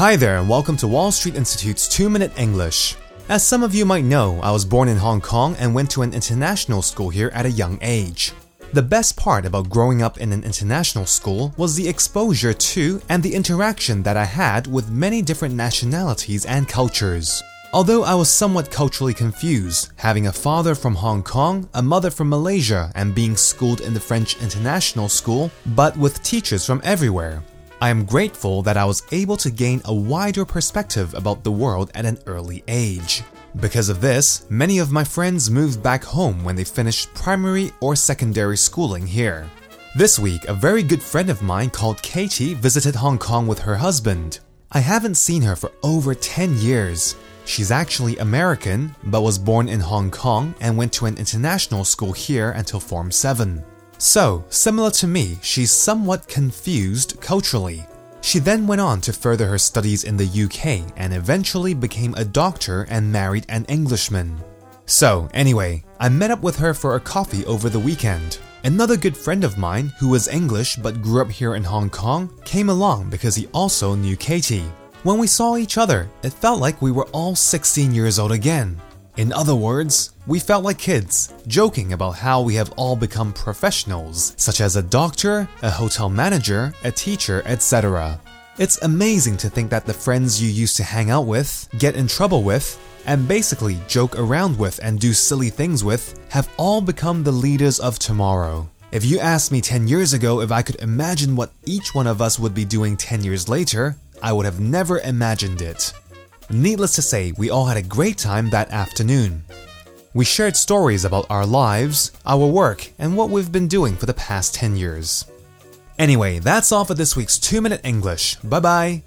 Hi there, and welcome to Wall Street Institute's 2 Minute English. As some of you might know, I was born in Hong Kong and went to an international school here at a young age. The best part about growing up in an international school was the exposure to and the interaction that I had with many different nationalities and cultures. Although I was somewhat culturally confused, having a father from Hong Kong, a mother from Malaysia, and being schooled in the French International School, but with teachers from everywhere, I am grateful that I was able to gain a wider perspective about the world at an early age. Because of this, many of my friends moved back home when they finished primary or secondary schooling here. This week, a very good friend of mine called Katie visited Hong Kong with her husband. I haven't seen her for over 10 years. She's actually American, but was born in Hong Kong and went to an international school here until Form 7. So, similar to me, she's somewhat confused culturally. She then went on to further her studies in the UK and eventually became a doctor and married an Englishman. So, anyway, I met up with her for a coffee over the weekend. Another good friend of mine, who was English but grew up here in Hong Kong, came along because he also knew Katie. When we saw each other, it felt like we were all 16 years old again. In other words, we felt like kids, joking about how we have all become professionals, such as a doctor, a hotel manager, a teacher, etc. It's amazing to think that the friends you used to hang out with, get in trouble with, and basically joke around with and do silly things with have all become the leaders of tomorrow. If you asked me 10 years ago if I could imagine what each one of us would be doing 10 years later, I would have never imagined it. Needless to say, we all had a great time that afternoon. We shared stories about our lives, our work, and what we've been doing for the past 10 years. Anyway, that's all for this week's 2 Minute English. Bye bye.